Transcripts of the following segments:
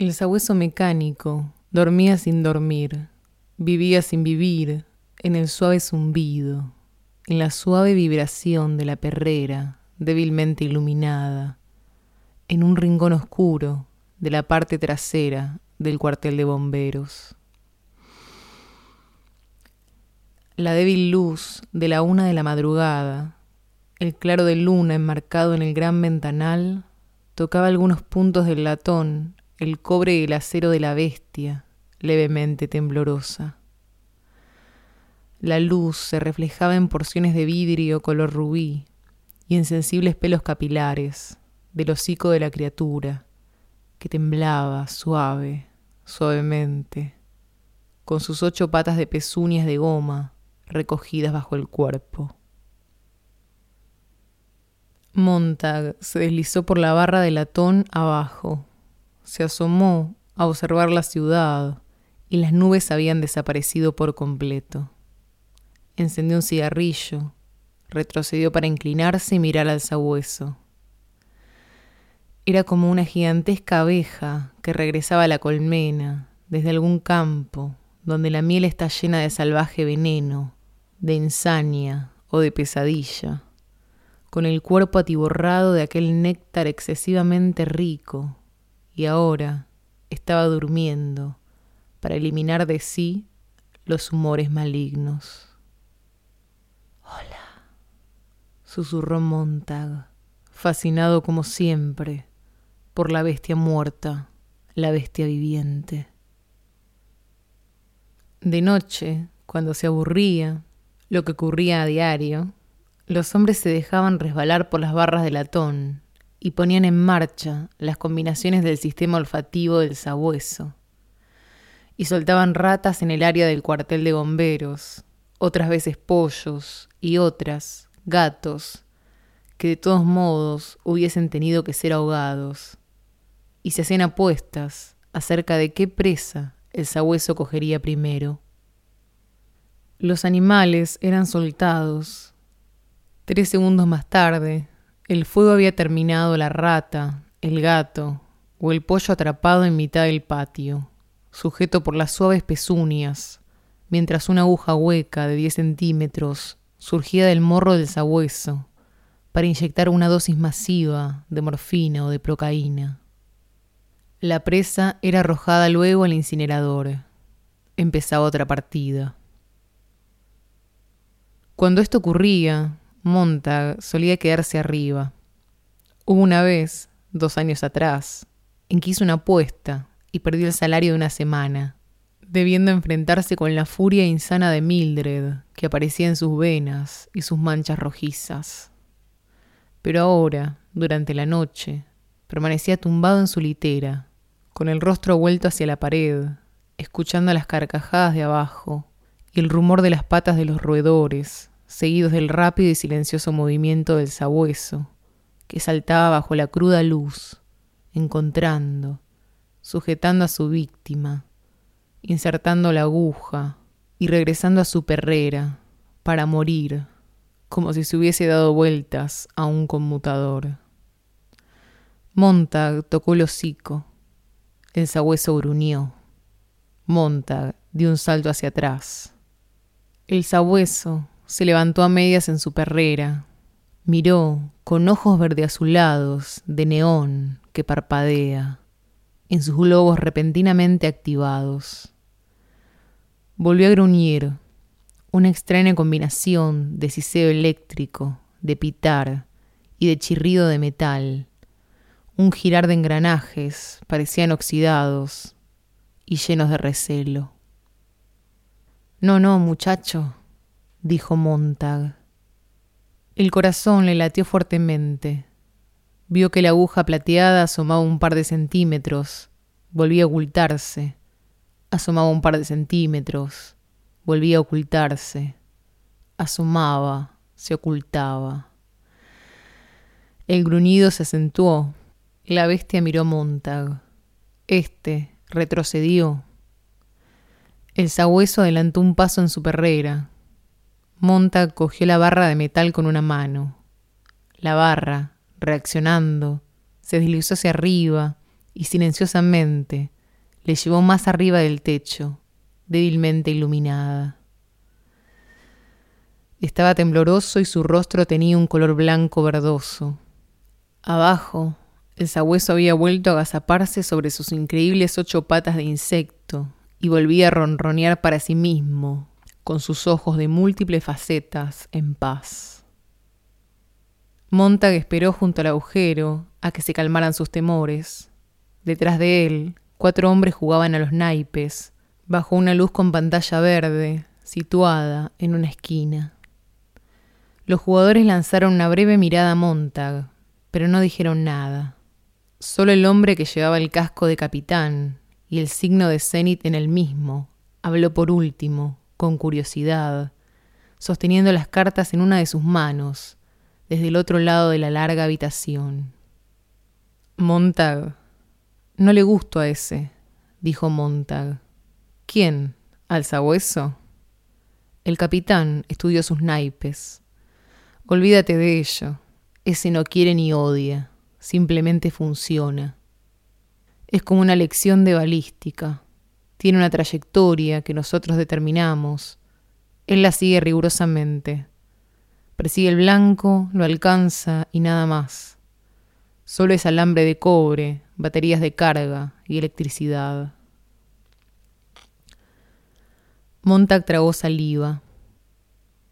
El sabueso mecánico dormía sin dormir, vivía sin vivir, en el suave zumbido, en la suave vibración de la perrera débilmente iluminada, en un rincón oscuro de la parte trasera del cuartel de bomberos. La débil luz de la una de la madrugada, el claro de luna enmarcado en el gran ventanal, tocaba algunos puntos del latón, el cobre y el acero de la bestia, levemente temblorosa. La luz se reflejaba en porciones de vidrio color rubí y en sensibles pelos capilares del hocico de la criatura, que temblaba suave, suavemente, con sus ocho patas de pezuñas de goma recogidas bajo el cuerpo. Montag se deslizó por la barra de latón abajo. Se asomó a observar la ciudad y las nubes habían desaparecido por completo. Encendió un cigarrillo, retrocedió para inclinarse y mirar al sabueso. Era como una gigantesca abeja que regresaba a la colmena desde algún campo donde la miel está llena de salvaje veneno, de insania o de pesadilla con el cuerpo atiborrado de aquel néctar excesivamente rico, y ahora estaba durmiendo para eliminar de sí los humores malignos. Hola, susurró Montag, fascinado como siempre por la bestia muerta, la bestia viviente. De noche, cuando se aburría, lo que ocurría a diario, los hombres se dejaban resbalar por las barras de latón y ponían en marcha las combinaciones del sistema olfativo del sabueso. Y soltaban ratas en el área del cuartel de bomberos, otras veces pollos y otras gatos, que de todos modos hubiesen tenido que ser ahogados. Y se hacían apuestas acerca de qué presa el sabueso cogería primero. Los animales eran soltados Tres segundos más tarde, el fuego había terminado la rata, el gato o el pollo atrapado en mitad del patio, sujeto por las suaves pezuñas, mientras una aguja hueca de diez centímetros surgía del morro del sabueso para inyectar una dosis masiva de morfina o de procaína. La presa era arrojada luego al incinerador. Empezaba otra partida. Cuando esto ocurría, Montag solía quedarse arriba. Hubo una vez, dos años atrás, en que hizo una apuesta y perdió el salario de una semana, debiendo enfrentarse con la furia insana de Mildred, que aparecía en sus venas y sus manchas rojizas. Pero ahora, durante la noche, permanecía tumbado en su litera, con el rostro vuelto hacia la pared, escuchando las carcajadas de abajo y el rumor de las patas de los roedores seguidos del rápido y silencioso movimiento del sabueso, que saltaba bajo la cruda luz, encontrando, sujetando a su víctima, insertando la aguja y regresando a su perrera para morir, como si se hubiese dado vueltas a un conmutador. Montag tocó el hocico. El sabueso gruñó. Montag dio un salto hacia atrás. El sabueso, se levantó a medias en su perrera, miró con ojos verde azulados de neón que parpadea en sus globos repentinamente activados. Volvió a gruñir, una extraña combinación de siseo eléctrico, de pitar y de chirrido de metal. Un girar de engranajes parecían oxidados y llenos de recelo. No, no, muchacho, dijo Montag. El corazón le latió fuertemente. Vio que la aguja plateada asomaba un par de centímetros, volvía a ocultarse. Asomaba un par de centímetros, volvía a ocultarse. Asomaba, se ocultaba. El gruñido se acentuó. La bestia miró a Montag. Este retrocedió. El sabueso adelantó un paso en su perrera, Montag cogió la barra de metal con una mano. La barra, reaccionando, se deslizó hacia arriba y silenciosamente le llevó más arriba del techo, débilmente iluminada. Estaba tembloroso y su rostro tenía un color blanco verdoso. Abajo, el sabueso había vuelto a agazaparse sobre sus increíbles ocho patas de insecto y volvía a ronronear para sí mismo, con sus ojos de múltiples facetas en paz. Montag esperó junto al agujero a que se calmaran sus temores. Detrás de él, cuatro hombres jugaban a los naipes, bajo una luz con pantalla verde, situada en una esquina. Los jugadores lanzaron una breve mirada a Montag, pero no dijeron nada. Solo el hombre que llevaba el casco de capitán y el signo de cenit en el mismo habló por último, con curiosidad, sosteniendo las cartas en una de sus manos, desde el otro lado de la larga habitación. Montag. No le gusto a ese, dijo Montag. ¿Quién? ¿Al sabueso? El capitán estudió sus naipes. Olvídate de ello. Ese no quiere ni odia simplemente funciona. Es como una lección de balística. Tiene una trayectoria que nosotros determinamos. Él la sigue rigurosamente. Persigue el blanco, lo alcanza y nada más. Solo es alambre de cobre, baterías de carga y electricidad. Montag tragó saliva.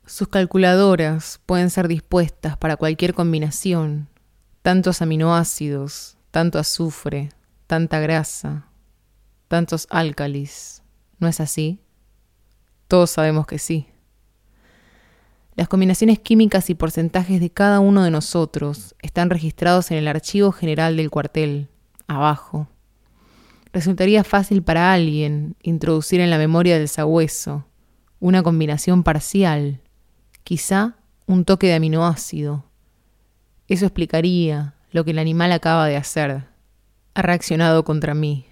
Sus calculadoras pueden ser dispuestas para cualquier combinación tantos aminoácidos, tanto azufre, tanta grasa, tantos álcalis. ¿No es así? Todos sabemos que sí. Las combinaciones químicas y porcentajes de cada uno de nosotros están registrados en el archivo general del cuartel, abajo. Resultaría fácil para alguien introducir en la memoria del sabueso una combinación parcial, quizá un toque de aminoácido, eso explicaría lo que el animal acaba de hacer. Ha reaccionado contra mí.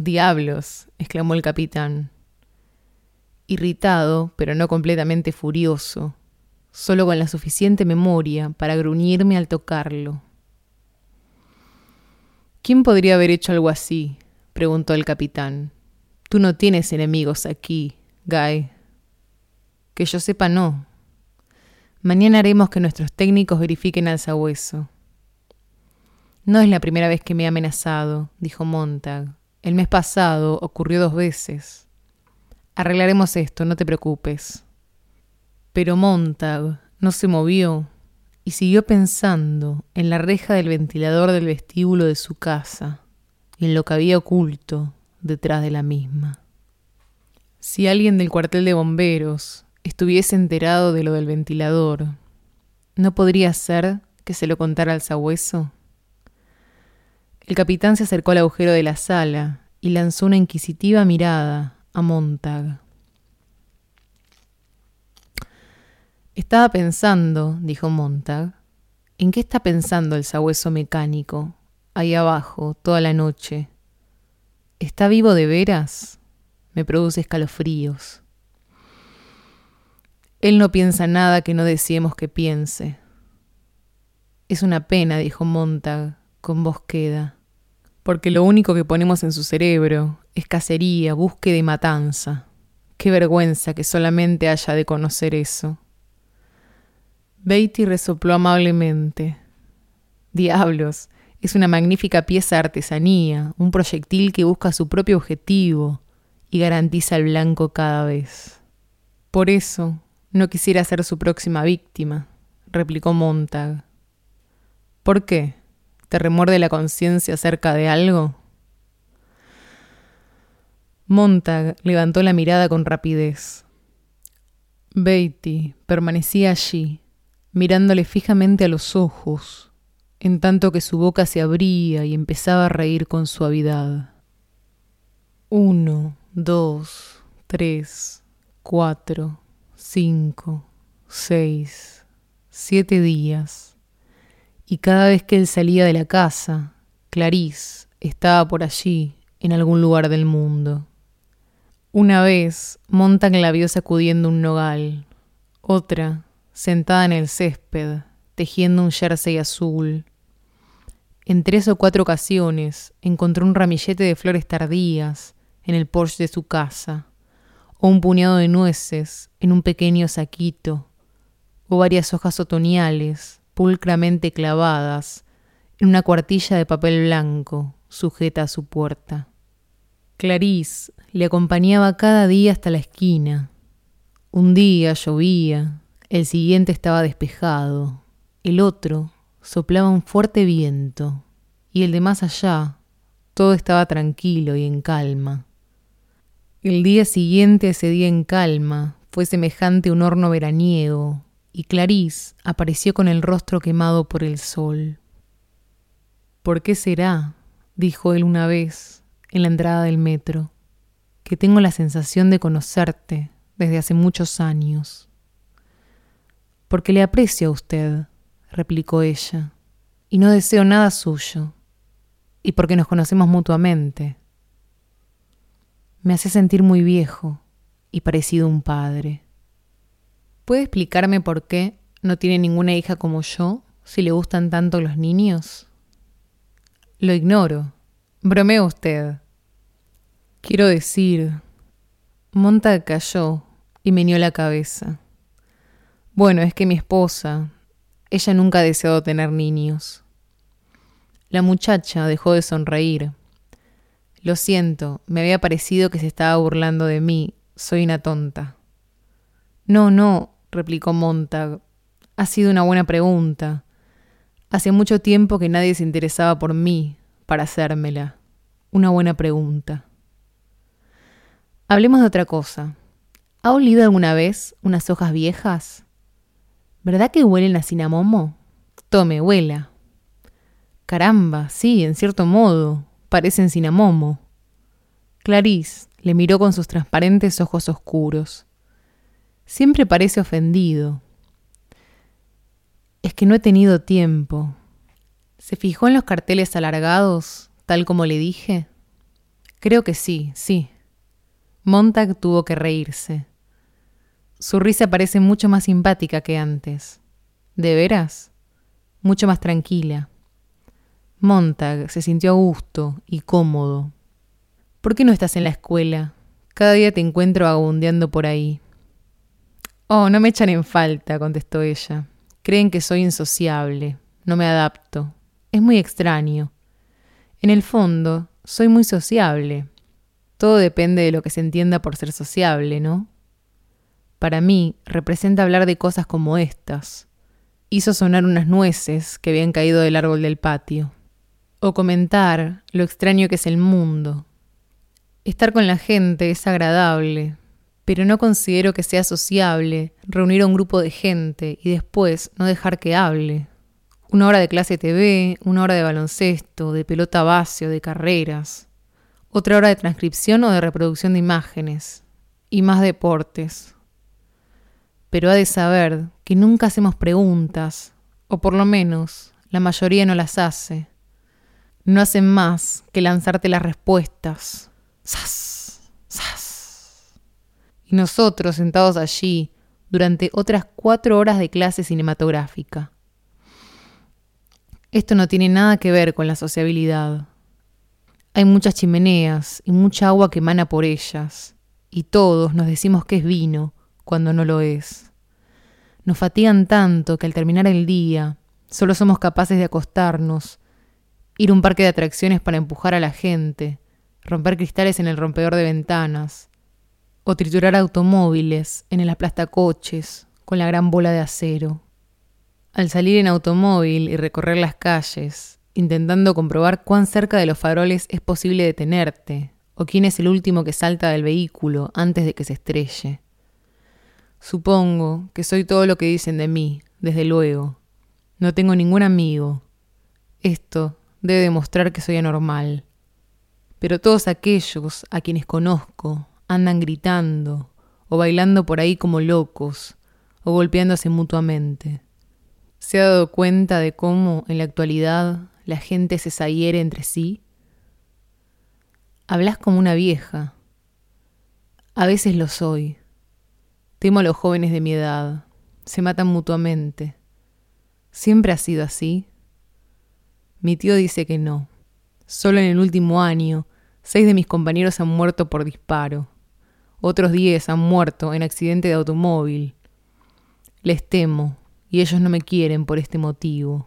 Diablos, exclamó el capitán. Irritado, pero no completamente furioso, solo con la suficiente memoria para gruñirme al tocarlo. ¿Quién podría haber hecho algo así? preguntó el capitán. Tú no tienes enemigos aquí, Guy. Que yo sepa, no, Mañana haremos que nuestros técnicos verifiquen al sabueso. No es la primera vez que me ha amenazado, dijo Montag. El mes pasado ocurrió dos veces. Arreglaremos esto, no te preocupes. Pero Montag no se movió y siguió pensando en la reja del ventilador del vestíbulo de su casa y en lo que había oculto detrás de la misma. Si alguien del cuartel de bomberos estuviese enterado de lo del ventilador, ¿no podría ser que se lo contara al sabueso? El capitán se acercó al agujero de la sala y lanzó una inquisitiva mirada a Montag. Estaba pensando, dijo Montag, ¿en qué está pensando el sabueso mecánico, ahí abajo, toda la noche? ¿Está vivo de veras? Me produce escalofríos. Él no piensa nada que no deseemos que piense. Es una pena, dijo Montag, con voz queda, porque lo único que ponemos en su cerebro es cacería, búsqueda y matanza. Qué vergüenza que solamente haya de conocer eso. Beatty resopló amablemente. Diablos, es una magnífica pieza de artesanía, un proyectil que busca su propio objetivo y garantiza el blanco cada vez. Por eso, no quisiera ser su próxima víctima, replicó Montag. ¿Por qué? ¿Te remuerde la conciencia acerca de algo? Montag levantó la mirada con rapidez. Beatty permanecía allí, mirándole fijamente a los ojos, en tanto que su boca se abría y empezaba a reír con suavidad. Uno, dos, tres, cuatro, cinco, seis, siete días, y cada vez que él salía de la casa, Clarice estaba por allí, en algún lugar del mundo. Una vez, Montag la vio sacudiendo un nogal, otra, sentada en el césped, tejiendo un jersey azul. en tres o cuatro ocasiones encontró un ramillete de flores tardías en el porche de su casa, o un puñado de nueces en un pequeño saquito, o varias hojas otoñales pulcramente clavadas en una cuartilla de papel blanco sujeta a su puerta. Clarice le acompañaba cada día hasta la esquina. Un día llovía, el siguiente estaba despejado, el otro soplaba un fuerte viento, y el de más allá todo estaba tranquilo y en calma. El día siguiente a ese día en calma fue semejante a un horno veraniego, y Clarice apareció con el rostro quemado por el sol. ¿Por qué será? dijo él una vez en la entrada del metro, que tengo la sensación de conocerte desde hace muchos años. Porque le aprecio a usted, replicó ella, y no deseo nada suyo, y porque nos conocemos mutuamente. Me hace sentir muy viejo y parecido a un padre. ¿Puede explicarme por qué no tiene ninguna hija como yo si le gustan tanto los niños? Lo ignoro. Bromea usted. Quiero decir... Monta cayó y meneó la cabeza. Bueno, es que mi esposa, ella nunca ha deseado tener niños. La muchacha dejó de sonreír. Lo siento, me había parecido que se estaba burlando de mí. Soy una tonta. No, no, replicó Montag. Ha sido una buena pregunta. Hace mucho tiempo que nadie se interesaba por mí para hacérmela. Una buena pregunta. Hablemos de otra cosa. ¿Ha olido alguna vez unas hojas viejas? ¿Verdad que huelen a cinamomo? Tome, huela. Caramba, sí, en cierto modo, parecen cinamomo. Clarice le miró con sus transparentes ojos oscuros. Siempre parece ofendido. Es que no he tenido tiempo. ¿Se fijó en los carteles alargados, tal como le dije? Creo que sí, sí. Montag tuvo que reírse. Su risa parece mucho más simpática que antes. ¿De veras? Mucho más tranquila. Montag se sintió a gusto y cómodo. ¿Por qué no estás en la escuela? Cada día te encuentro agundeando por ahí. Oh, no me echan en falta, contestó ella. Creen que soy insociable, no me adapto. Es muy extraño. En el fondo, soy muy sociable. Todo depende de lo que se entienda por ser sociable, ¿no? Para mí, representa hablar de cosas como estas. Hizo sonar unas nueces que habían caído del árbol del patio. O comentar lo extraño que es el mundo. Estar con la gente es agradable, pero no considero que sea sociable reunir a un grupo de gente y después no dejar que hable. Una hora de clase TV, una hora de baloncesto, de pelota base o de carreras, otra hora de transcripción o de reproducción de imágenes, y más deportes. Pero ha de saber que nunca hacemos preguntas, o por lo menos la mayoría no las hace. No hacen más que lanzarte las respuestas. ¡Sas! ¡Sas! Y nosotros sentados allí durante otras cuatro horas de clase cinematográfica. Esto no tiene nada que ver con la sociabilidad. Hay muchas chimeneas y mucha agua que emana por ellas, y todos nos decimos que es vino cuando no lo es. Nos fatigan tanto que al terminar el día solo somos capaces de acostarnos, ir a un parque de atracciones para empujar a la gente, romper cristales en el rompedor de ventanas, o triturar automóviles en el aplastacoches con la gran bola de acero. Al salir en automóvil y recorrer las calles, intentando comprobar cuán cerca de los faroles es posible detenerte, o quién es el último que salta del vehículo antes de que se estrelle. Supongo que soy todo lo que dicen de mí, desde luego. No tengo ningún amigo. Esto debe demostrar que soy anormal. Pero todos aquellos a quienes conozco andan gritando o bailando por ahí como locos o golpeándose mutuamente. ¿Se ha dado cuenta de cómo en la actualidad la gente se sahiere entre sí? Hablas como una vieja. A veces lo soy. Temo a los jóvenes de mi edad. Se matan mutuamente. ¿Siempre ha sido así? Mi tío dice que no. Solo en el último año, seis de mis compañeros han muerto por disparo. Otros diez han muerto en accidente de automóvil. Les temo, y ellos no me quieren por este motivo.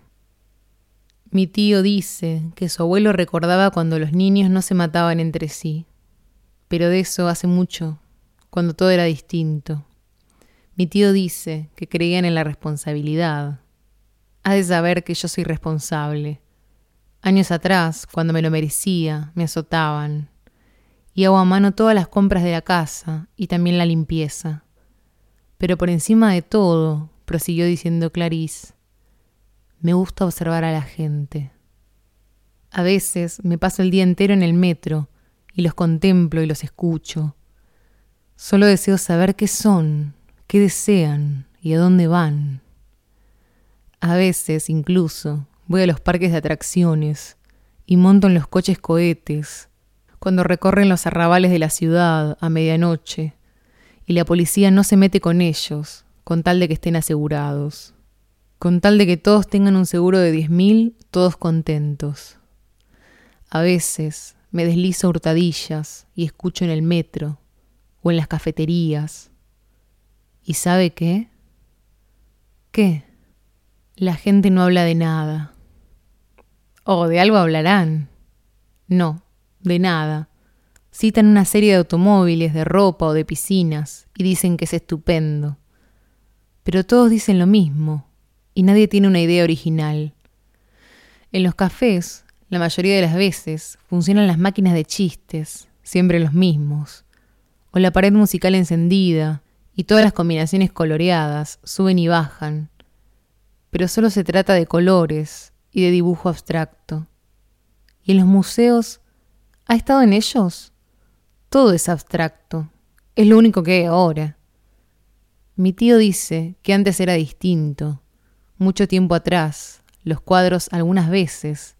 Mi tío dice que su abuelo recordaba cuando los niños no se mataban entre sí, pero de eso hace mucho, cuando todo era distinto. Mi tío dice que creían en la responsabilidad. Ha de saber que yo soy responsable. Años atrás, cuando me lo merecía, me azotaban. Y hago a mano todas las compras de la casa y también la limpieza. Pero por encima de todo, prosiguió diciendo Clarice, me gusta observar a la gente. A veces me paso el día entero en el metro y los contemplo y los escucho. Solo deseo saber qué son, qué desean y a dónde van. A veces, incluso, voy a los parques de atracciones y monto en los coches cohetes, cuando recorren los arrabales de la ciudad a medianoche, y la policía no se mete con ellos, con tal de que estén asegurados, con tal de que todos tengan un seguro de diez mil, todos contentos. A veces me deslizo hurtadillas y escucho en el metro o en las cafeterías. ¿Y sabe qué? ¿Qué? La gente no habla de nada. ¿O de algo hablarán? No, de nada. Citan una serie de automóviles, de ropa o de piscinas y dicen que es estupendo. Pero todos dicen lo mismo y nadie tiene una idea original. En los cafés, la mayoría de las veces, funcionan las máquinas de chistes, siempre los mismos, o la pared musical encendida, y todas las combinaciones coloreadas suben y bajan, pero solo se trata de colores y de dibujo abstracto. ¿Y en los museos? ¿Ha estado en ellos? Todo es abstracto. Es lo único que hay ahora. Mi tío dice que antes era distinto. Mucho tiempo atrás, los cuadros algunas veces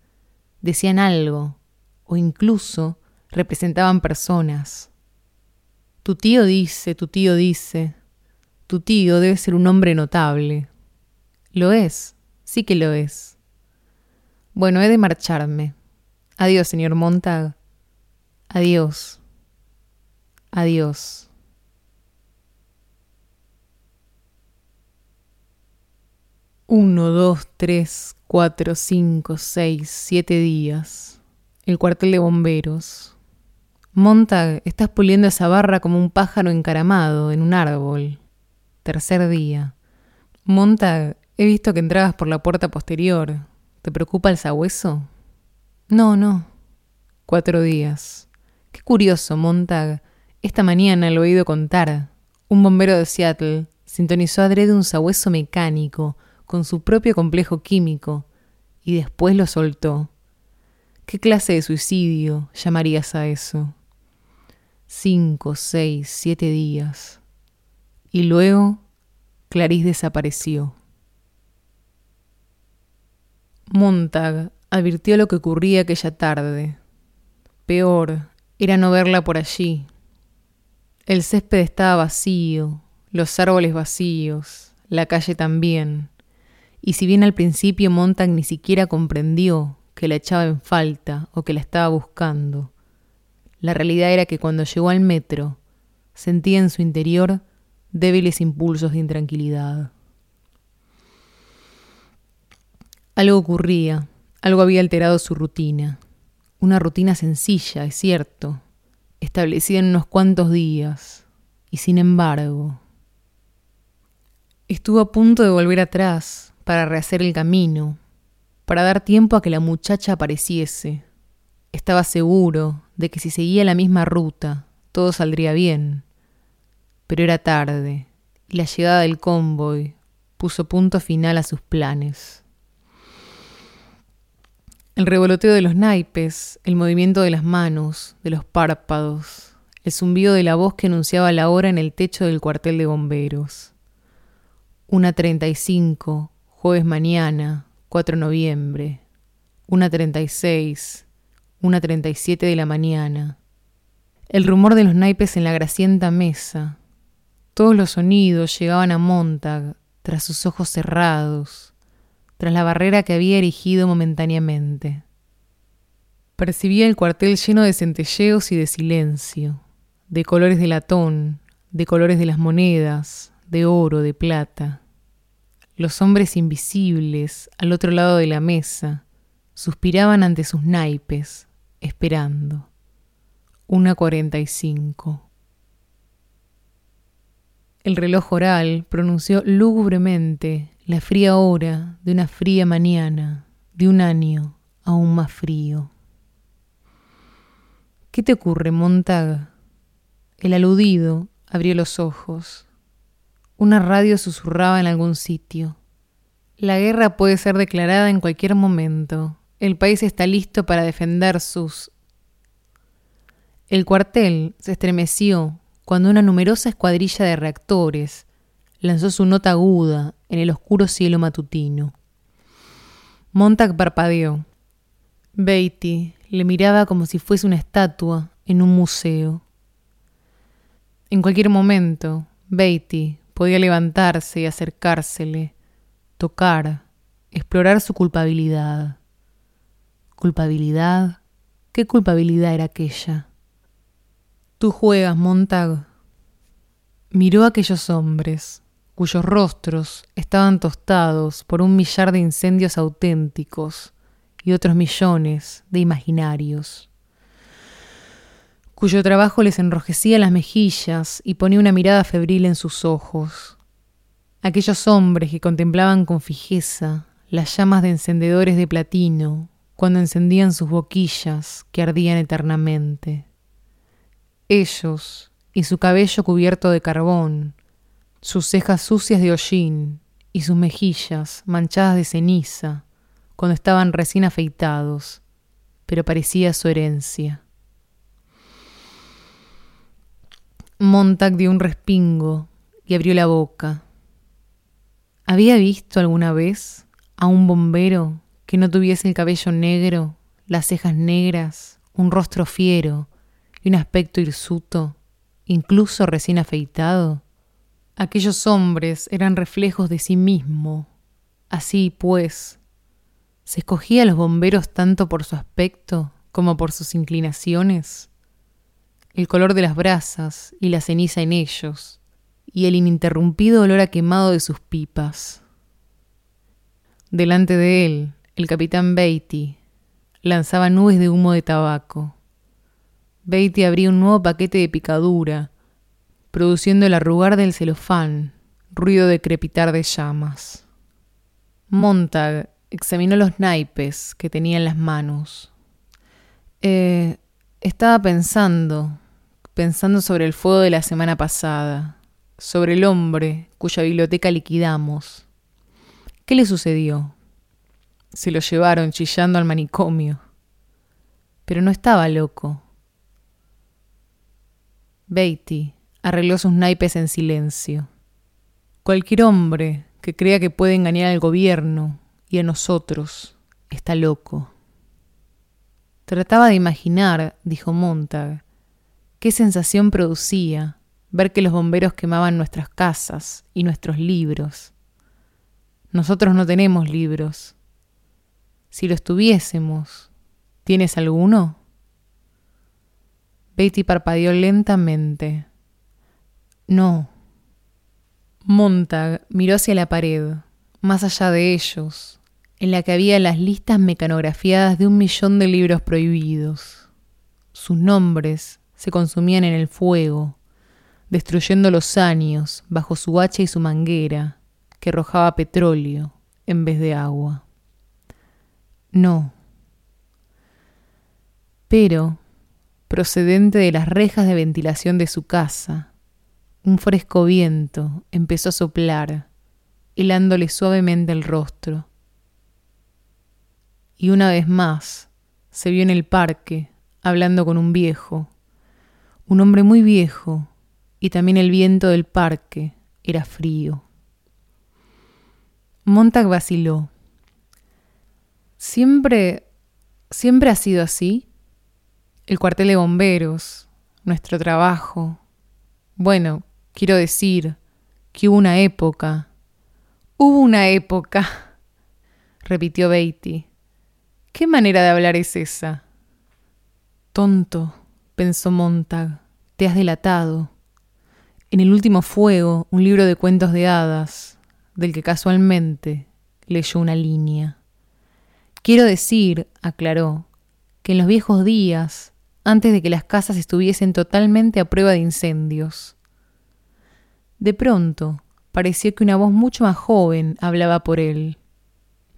decían algo, o incluso representaban personas. Tu tío dice, tu tío dice, tu tío debe ser un hombre notable. Lo es, sí que lo es. Bueno, he de marcharme. Adiós, señor Montag. Adiós. Adiós. Uno, dos, tres, cuatro, cinco, seis, siete días. El cuartel de bomberos. Montag, estás puliendo esa barra como un pájaro encaramado en un árbol. Tercer día. Montag, he visto que entrabas por la puerta posterior. ¿Te preocupa el sabueso? No, no. Cuatro días. Curioso, Montag. Esta mañana lo he oído contar. Un bombero de Seattle sintonizó a de un sabueso mecánico con su propio complejo químico y después lo soltó. ¿Qué clase de suicidio llamarías a eso? Cinco, seis, siete días. Y luego Clarice desapareció. Montag advirtió lo que ocurría aquella tarde. Peor era no verla por allí. El césped estaba vacío, los árboles vacíos, la calle también. Y si bien al principio Montag ni siquiera comprendió que la echaba en falta o que la estaba buscando, la realidad era que cuando llegó al metro sentía en su interior débiles impulsos de intranquilidad. Algo ocurría, algo había alterado su rutina. Una rutina sencilla, es cierto, establecida en unos cuantos días, y sin embargo... Estuvo a punto de volver atrás para rehacer el camino, para dar tiempo a que la muchacha apareciese. Estaba seguro de que si seguía la misma ruta, todo saldría bien pero era tarde y la llegada del convoy puso punto final a sus planes. El revoloteo de los naipes, el movimiento de las manos, de los párpados, el zumbido de la voz que anunciaba la hora en el techo del cuartel de bomberos. Una treinta y cinco, jueves mañana, 4 de noviembre. Una treinta y seis, una treinta y siete de la mañana. El rumor de los naipes en la gracienta mesa, todos los sonidos llegaban a Montag tras sus ojos cerrados, tras la barrera que había erigido momentáneamente. Percibía el cuartel lleno de centelleos y de silencio, de colores de latón, de colores de las monedas, de oro, de plata. Los hombres invisibles, al otro lado de la mesa, suspiraban ante sus naipes, esperando. Una cuarenta y cinco. El reloj oral pronunció lúgubremente la fría hora de una fría mañana, de un año aún más frío. ¿Qué te ocurre, Montag? El aludido abrió los ojos. Una radio susurraba en algún sitio. La guerra puede ser declarada en cualquier momento. El país está listo para defender sus... El cuartel se estremeció cuando una numerosa escuadrilla de reactores lanzó su nota aguda en el oscuro cielo matutino. Montag parpadeó. Beatty le miraba como si fuese una estatua en un museo. En cualquier momento, Beatty podía levantarse y acercársele, tocar, explorar su culpabilidad. ¿Culpabilidad? ¿Qué culpabilidad era aquella? Tú juegas, Montag. Miró a aquellos hombres, cuyos rostros estaban tostados por un millar de incendios auténticos y otros millones de imaginarios cuyo trabajo les enrojecía las mejillas y ponía una mirada febril en sus ojos. Aquellos hombres que contemplaban con fijeza las llamas de encendedores de platino cuando encendían sus boquillas que ardían eternamente. Ellos, y su cabello cubierto de carbón, sus cejas sucias de hollín y sus mejillas manchadas de ceniza, cuando estaban recién afeitados, pero parecía su herencia. Montag dio un respingo y abrió la boca. ¿Había visto alguna vez a un bombero que no tuviese el cabello negro, las cejas negras, un rostro fiero y un aspecto hirsuto, incluso recién afeitado? Aquellos hombres eran reflejos de sí mismo. Así pues, ¿se escogía a los bomberos tanto por su aspecto como por sus inclinaciones? el color de las brasas y la ceniza en ellos, y el ininterrumpido olor a quemado de sus pipas. Delante de él, el capitán Beatty lanzaba nubes de humo de tabaco. Beatty abría un nuevo paquete de picadura, produciendo el arrugar del celofán, ruido de crepitar de llamas. Montag examinó los naipes que tenía en las manos. Eh, estaba pensando, pensando sobre el fuego de la semana pasada, sobre el hombre cuya biblioteca liquidamos. ¿Qué le sucedió? Se lo llevaron chillando al manicomio. Pero no estaba loco. Beatty arregló sus naipes en silencio. Cualquier hombre que crea que puede engañar al gobierno y a nosotros está loco. Trataba de imaginar, dijo Montag, Qué sensación producía ver que los bomberos quemaban nuestras casas y nuestros libros. Nosotros no tenemos libros. Si los tuviésemos, ¿tienes alguno? Betty parpadeó lentamente. No. Montag miró hacia la pared, más allá de ellos, en la que había las listas mecanografiadas de un millón de libros prohibidos. Sus nombres se consumían en el fuego, destruyendo los años bajo su hacha y su manguera, que arrojaba petróleo en vez de agua. No. Pero, procedente de las rejas de ventilación de su casa, un fresco viento empezó a soplar, helándole suavemente el rostro. Y una vez más se vio en el parque hablando con un viejo un hombre muy viejo, y también el viento del parque era frío. Montag vaciló. Siempre, siempre ha sido así. El cuartel de bomberos, nuestro trabajo. Bueno, quiero decir que hubo una época. Hubo una época. repitió Beatty. ¿Qué manera de hablar es esa? Tonto, pensó Montag, te has delatado. En el último fuego, un libro de cuentos de hadas, del que casualmente leyó una línea. Quiero decir, aclaró, que en los viejos días, antes de que las casas estuviesen totalmente a prueba de incendios. De pronto, pareció que una voz mucho más joven hablaba por él.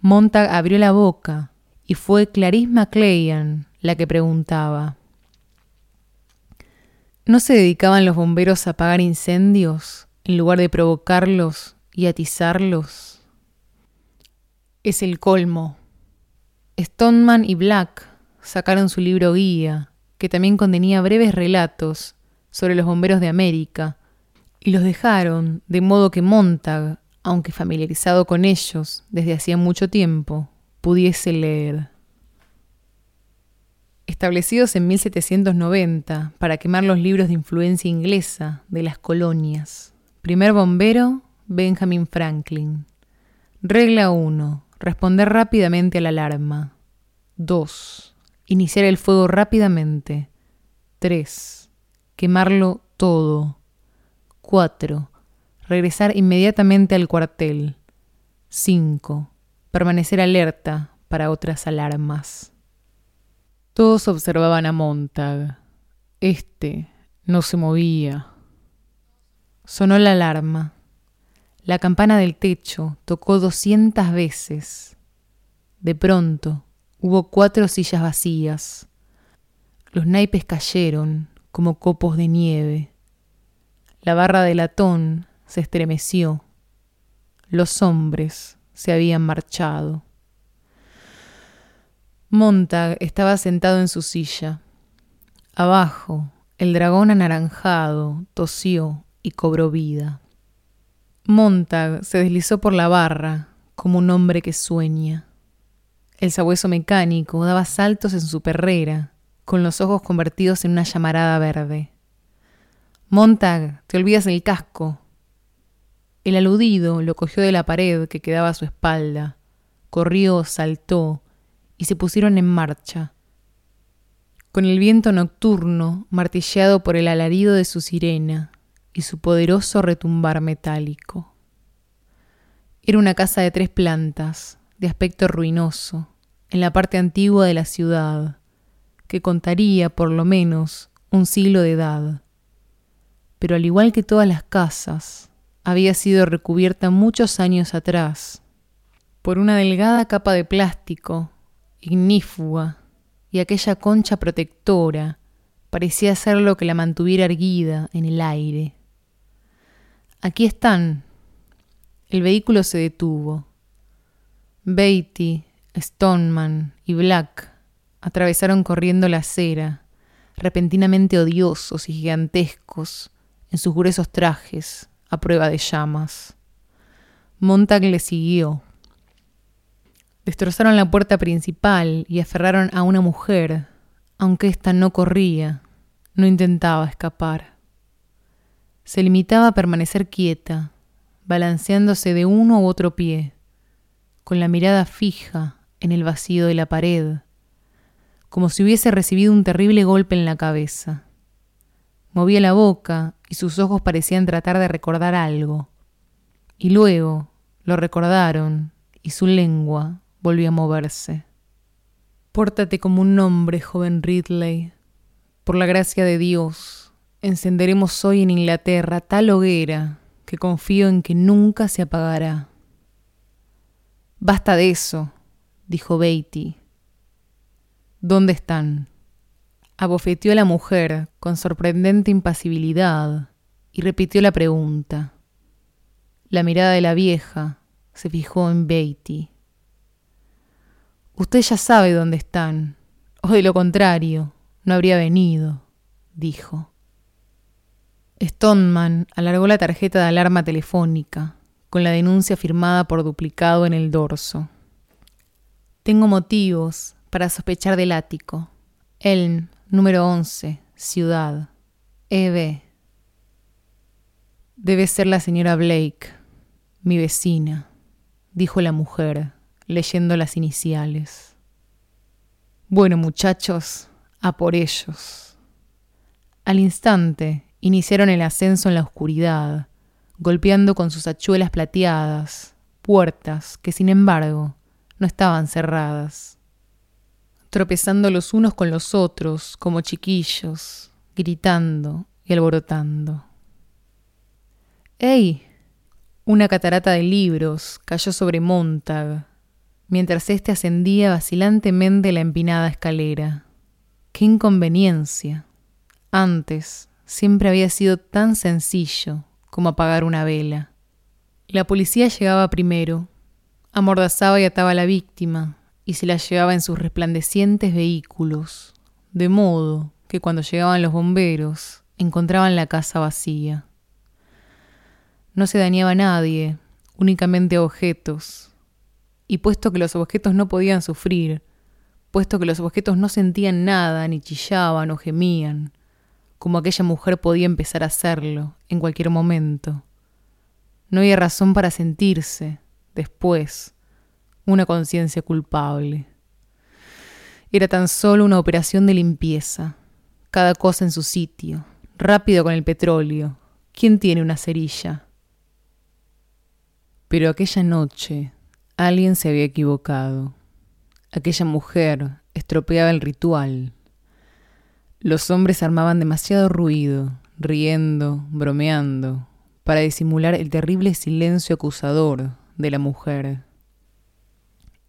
Montag abrió la boca y fue Clarice MacLean la que preguntaba. ¿No se dedicaban los bomberos a apagar incendios en lugar de provocarlos y atizarlos? Es el colmo. Stoneman y Black sacaron su libro guía, que también contenía breves relatos sobre los bomberos de América, y los dejaron de modo que Montag, aunque familiarizado con ellos desde hacía mucho tiempo, pudiese leer establecidos en 1790 para quemar los libros de influencia inglesa de las colonias. Primer bombero, Benjamin Franklin. Regla 1. Responder rápidamente a la alarma. 2. Iniciar el fuego rápidamente. 3. Quemarlo todo. 4. Regresar inmediatamente al cuartel. 5. Permanecer alerta para otras alarmas. Todos observaban a Montag. Este no se movía. Sonó la alarma. La campana del techo tocó doscientas veces. De pronto hubo cuatro sillas vacías. Los naipes cayeron como copos de nieve. La barra de latón se estremeció. Los hombres se habían marchado. Montag estaba sentado en su silla. Abajo, el dragón anaranjado tosió y cobró vida. Montag se deslizó por la barra como un hombre que sueña. El sabueso mecánico daba saltos en su perrera, con los ojos convertidos en una llamarada verde. Montag, te olvidas el casco. El aludido lo cogió de la pared que quedaba a su espalda. Corrió, saltó, y se pusieron en marcha. Con el viento nocturno martilleado por el alarido de su sirena y su poderoso retumbar metálico. Era una casa de tres plantas, de aspecto ruinoso, en la parte antigua de la ciudad, que contaría por lo menos un siglo de edad. Pero al igual que todas las casas, había sido recubierta muchos años atrás por una delgada capa de plástico ignífuga, y aquella concha protectora parecía ser lo que la mantuviera erguida en el aire. Aquí están. El vehículo se detuvo. Beatty, Stoneman y Black atravesaron corriendo la acera, repentinamente odiosos y gigantescos en sus gruesos trajes a prueba de llamas. Montag le siguió, Destrozaron la puerta principal y aferraron a una mujer, aunque ésta no corría, no intentaba escapar. Se limitaba a permanecer quieta, balanceándose de uno u otro pie, con la mirada fija en el vacío de la pared, como si hubiese recibido un terrible golpe en la cabeza. Movía la boca y sus ojos parecían tratar de recordar algo. Y luego lo recordaron y su lengua volvió a moverse. Pórtate como un hombre, joven Ridley. Por la gracia de Dios, encenderemos hoy en Inglaterra tal hoguera que confío en que nunca se apagará. Basta de eso, dijo Beatty. ¿Dónde están? Abofeteó a la mujer con sorprendente impasibilidad y repitió la pregunta. La mirada de la vieja se fijó en Beatty. Usted ya sabe dónde están, o de lo contrario, no habría venido, dijo. Stoneman alargó la tarjeta de alarma telefónica, con la denuncia firmada por duplicado en el dorso. Tengo motivos para sospechar del ático. Elm, número 11, ciudad. EB. Debe ser la señora Blake, mi vecina, dijo la mujer leyendo las iniciales. Bueno, muchachos, a por ellos. Al instante iniciaron el ascenso en la oscuridad, golpeando con sus hachuelas plateadas puertas que, sin embargo, no estaban cerradas. Tropezando los unos con los otros como chiquillos, gritando y alborotando. ¡Ey! Una catarata de libros cayó sobre Montag, mientras éste ascendía vacilantemente la empinada escalera. ¡Qué inconveniencia! Antes siempre había sido tan sencillo como apagar una vela. La policía llegaba primero, amordazaba y ataba a la víctima y se la llevaba en sus resplandecientes vehículos, de modo que cuando llegaban los bomberos encontraban la casa vacía. No se dañaba a nadie, únicamente objetos. Y puesto que los objetos no podían sufrir, puesto que los objetos no sentían nada, ni chillaban o gemían, como aquella mujer podía empezar a hacerlo en cualquier momento, no había razón para sentirse, después, una conciencia culpable. Era tan solo una operación de limpieza, cada cosa en su sitio, rápido con el petróleo. ¿Quién tiene una cerilla? Pero aquella noche alguien se había equivocado. Aquella mujer estropeaba el ritual. Los hombres armaban demasiado ruido, riendo, bromeando, para disimular el terrible silencio acusador de la mujer.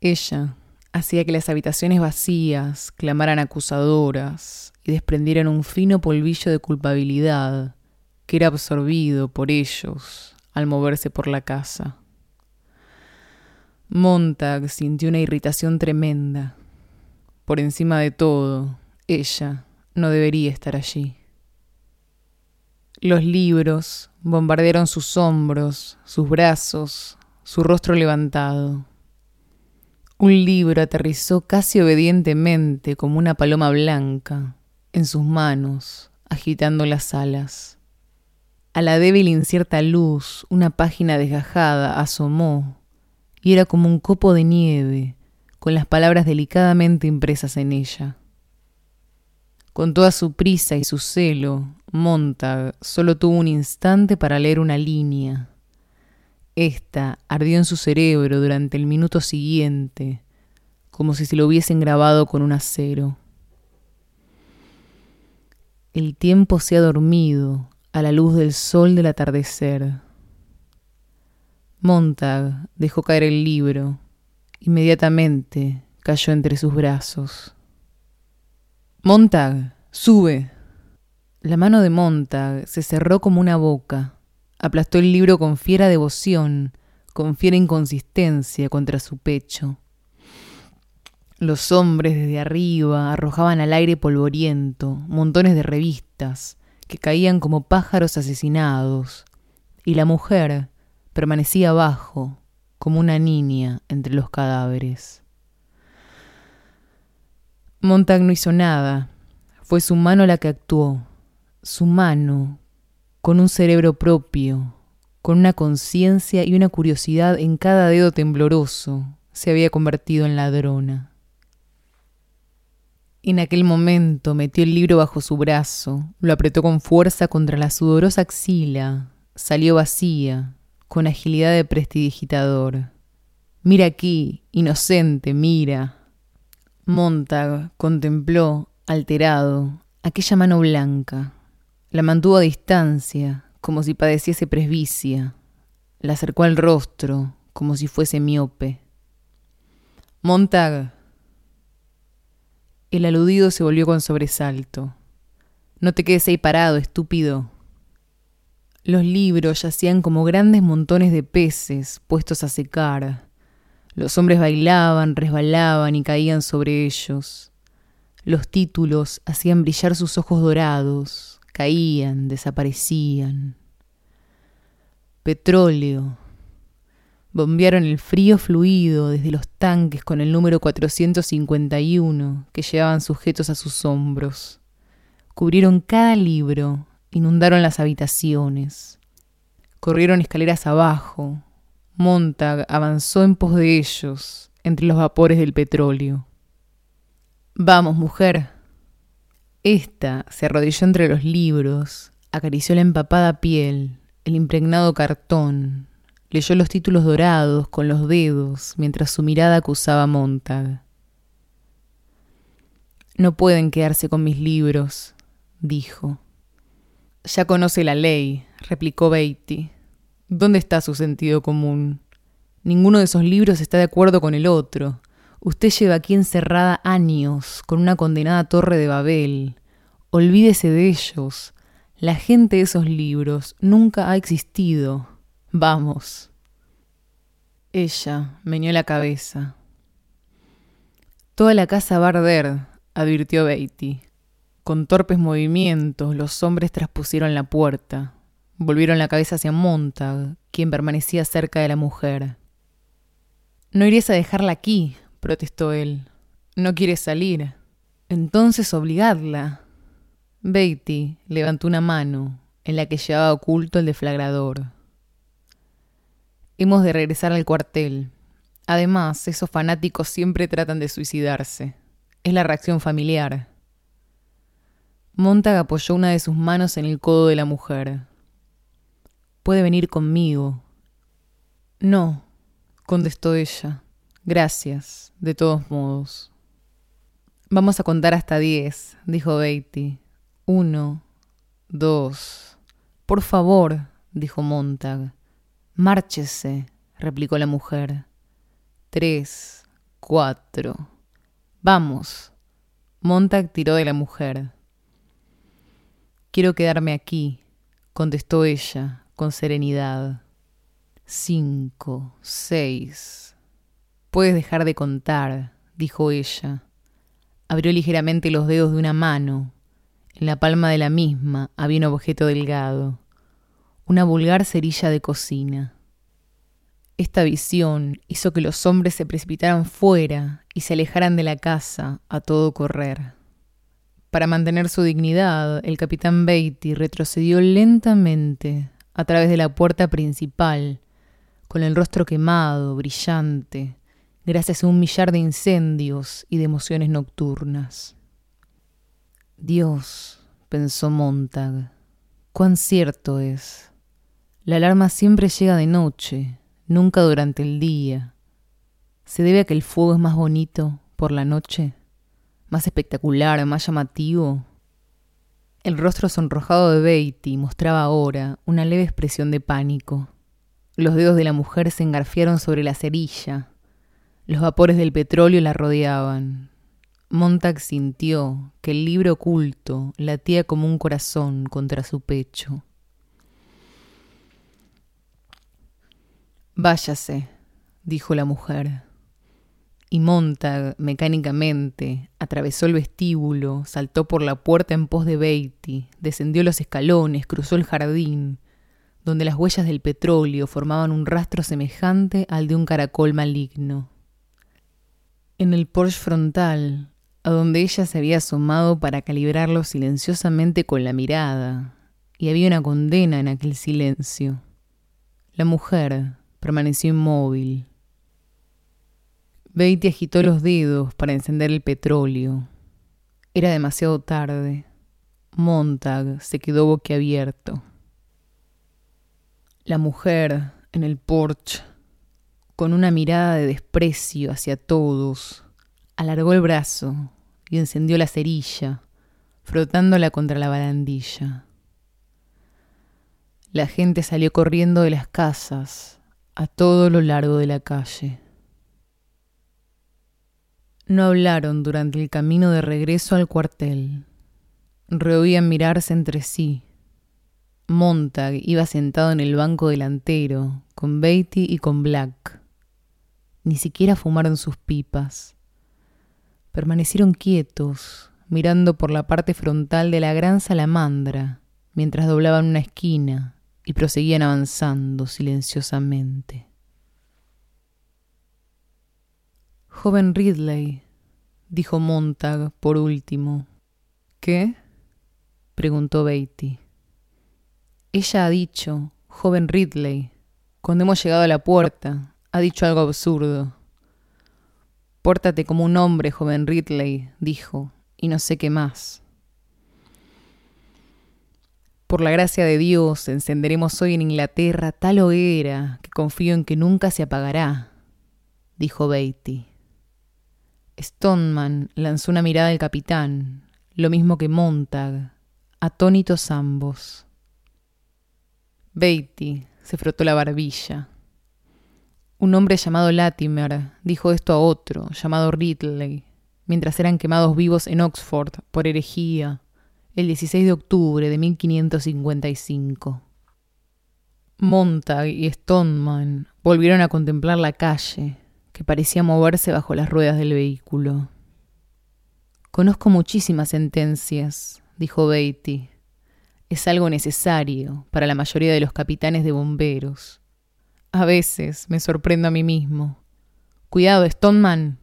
Ella hacía que las habitaciones vacías clamaran acusadoras y desprendieran un fino polvillo de culpabilidad que era absorbido por ellos al moverse por la casa. Montag sintió una irritación tremenda. Por encima de todo, ella no debería estar allí. Los libros bombardearon sus hombros, sus brazos, su rostro levantado. Un libro aterrizó casi obedientemente como una paloma blanca en sus manos, agitando las alas. A la débil incierta luz, una página desgajada asomó y era como un copo de nieve, con las palabras delicadamente impresas en ella. Con toda su prisa y su celo, Montag solo tuvo un instante para leer una línea. Esta ardió en su cerebro durante el minuto siguiente, como si se lo hubiesen grabado con un acero. El tiempo se ha dormido a la luz del sol del atardecer. Montag dejó caer el libro. Inmediatamente cayó entre sus brazos. Montag, sube. La mano de Montag se cerró como una boca. Aplastó el libro con fiera devoción, con fiera inconsistencia contra su pecho. Los hombres desde arriba arrojaban al aire polvoriento montones de revistas que caían como pájaros asesinados, y la mujer permanecía abajo, como una niña entre los cadáveres. Montag no hizo nada, fue su mano la que actuó, su mano, con un cerebro propio, con una conciencia y una curiosidad en cada dedo tembloroso, se había convertido en ladrona. En aquel momento metió el libro bajo su brazo, lo apretó con fuerza contra la sudorosa axila, salió vacía, con agilidad de prestidigitador. Mira aquí, inocente, mira. Montag contempló, alterado, aquella mano blanca. La mantuvo a distancia, como si padeciese presbicia. La acercó al rostro, como si fuese miope. Montag. El aludido se volvió con sobresalto. No te quedes ahí parado, estúpido. Los libros yacían como grandes montones de peces puestos a secar. Los hombres bailaban, resbalaban y caían sobre ellos. Los títulos hacían brillar sus ojos dorados, caían, desaparecían. Petróleo. Bombearon el frío fluido desde los tanques con el número 451 que llevaban sujetos a sus hombros. Cubrieron cada libro inundaron las habitaciones. Corrieron escaleras abajo. Montag avanzó en pos de ellos, entre los vapores del petróleo. Vamos, mujer. Esta se arrodilló entre los libros, acarició la empapada piel, el impregnado cartón, leyó los títulos dorados con los dedos mientras su mirada acusaba a Montag. No pueden quedarse con mis libros, dijo. Ya conoce la ley, replicó Beatty. ¿Dónde está su sentido común? Ninguno de esos libros está de acuerdo con el otro. Usted lleva aquí encerrada años, con una condenada torre de Babel. Olvídese de ellos. La gente de esos libros nunca ha existido. Vamos. Ella meñó la cabeza. Toda la casa va a arder, advirtió Beatty. Con torpes movimientos, los hombres traspusieron la puerta. Volvieron la cabeza hacia Montag, quien permanecía cerca de la mujer. No irías a dejarla aquí, protestó él. No quiere salir. Entonces obligadla. Beatty levantó una mano, en la que llevaba oculto el deflagrador. Hemos de regresar al cuartel. Además, esos fanáticos siempre tratan de suicidarse. Es la reacción familiar. Montag apoyó una de sus manos en el codo de la mujer. Puede venir conmigo. No, contestó ella. Gracias, de todos modos. Vamos a contar hasta diez, dijo Beatty. Uno, dos. Por favor, dijo Montag. Márchese, replicó la mujer. Tres, cuatro. Vamos. Montag tiró de la mujer. Quiero quedarme aquí, contestó ella con serenidad. Cinco, seis. Puedes dejar de contar, dijo ella. Abrió ligeramente los dedos de una mano. En la palma de la misma había un objeto delgado, una vulgar cerilla de cocina. Esta visión hizo que los hombres se precipitaran fuera y se alejaran de la casa a todo correr. Para mantener su dignidad, el capitán Beatty retrocedió lentamente a través de la puerta principal con el rostro quemado, brillante, gracias a un millar de incendios y de emociones nocturnas. Dios, pensó Montag, cuán cierto es. La alarma siempre llega de noche, nunca durante el día. ¿Se debe a que el fuego es más bonito por la noche? ¿Más espectacular, más llamativo? El rostro sonrojado de Beatty mostraba ahora una leve expresión de pánico. Los dedos de la mujer se engarfiaron sobre la cerilla. Los vapores del petróleo la rodeaban. Montag sintió que el libro oculto latía como un corazón contra su pecho. Váyase, dijo la mujer. Y Montag, mecánicamente, atravesó el vestíbulo, saltó por la puerta en pos de Beatty, descendió los escalones, cruzó el jardín, donde las huellas del petróleo formaban un rastro semejante al de un caracol maligno. En el Porsche frontal, a donde ella se había asomado para calibrarlo silenciosamente con la mirada, y había una condena en aquel silencio. La mujer permaneció inmóvil. Beatty agitó los dedos para encender el petróleo. Era demasiado tarde. Montag se quedó boquiabierto. La mujer en el porche, con una mirada de desprecio hacia todos, alargó el brazo y encendió la cerilla, frotándola contra la barandilla. La gente salió corriendo de las casas a todo lo largo de la calle. No hablaron durante el camino de regreso al cuartel. Rehuían mirarse entre sí Montag iba sentado en el banco delantero, con Beatty y con Black. Ni siquiera fumaron sus pipas. Permanecieron quietos, mirando por la parte frontal de la gran salamandra, mientras doblaban una esquina y proseguían avanzando silenciosamente. Joven Ridley, dijo Montag por último. ¿Qué? preguntó Beatty. Ella ha dicho, joven Ridley, cuando hemos llegado a la puerta, ha dicho algo absurdo. Pórtate como un hombre, joven Ridley, dijo, y no sé qué más. Por la gracia de Dios encenderemos hoy en Inglaterra tal hoguera que confío en que nunca se apagará, dijo Beatty. Stoneman lanzó una mirada al capitán, lo mismo que Montag, atónitos ambos. Beatty se frotó la barbilla. Un hombre llamado Latimer dijo esto a otro, llamado Ridley, mientras eran quemados vivos en Oxford por herejía el 16 de octubre de 1555. Montag y Stoneman volvieron a contemplar la calle, que parecía moverse bajo las ruedas del vehículo. Conozco muchísimas sentencias, dijo Beatty. Es algo necesario para la mayoría de los capitanes de bomberos. A veces me sorprendo a mí mismo. Cuidado, Stoneman.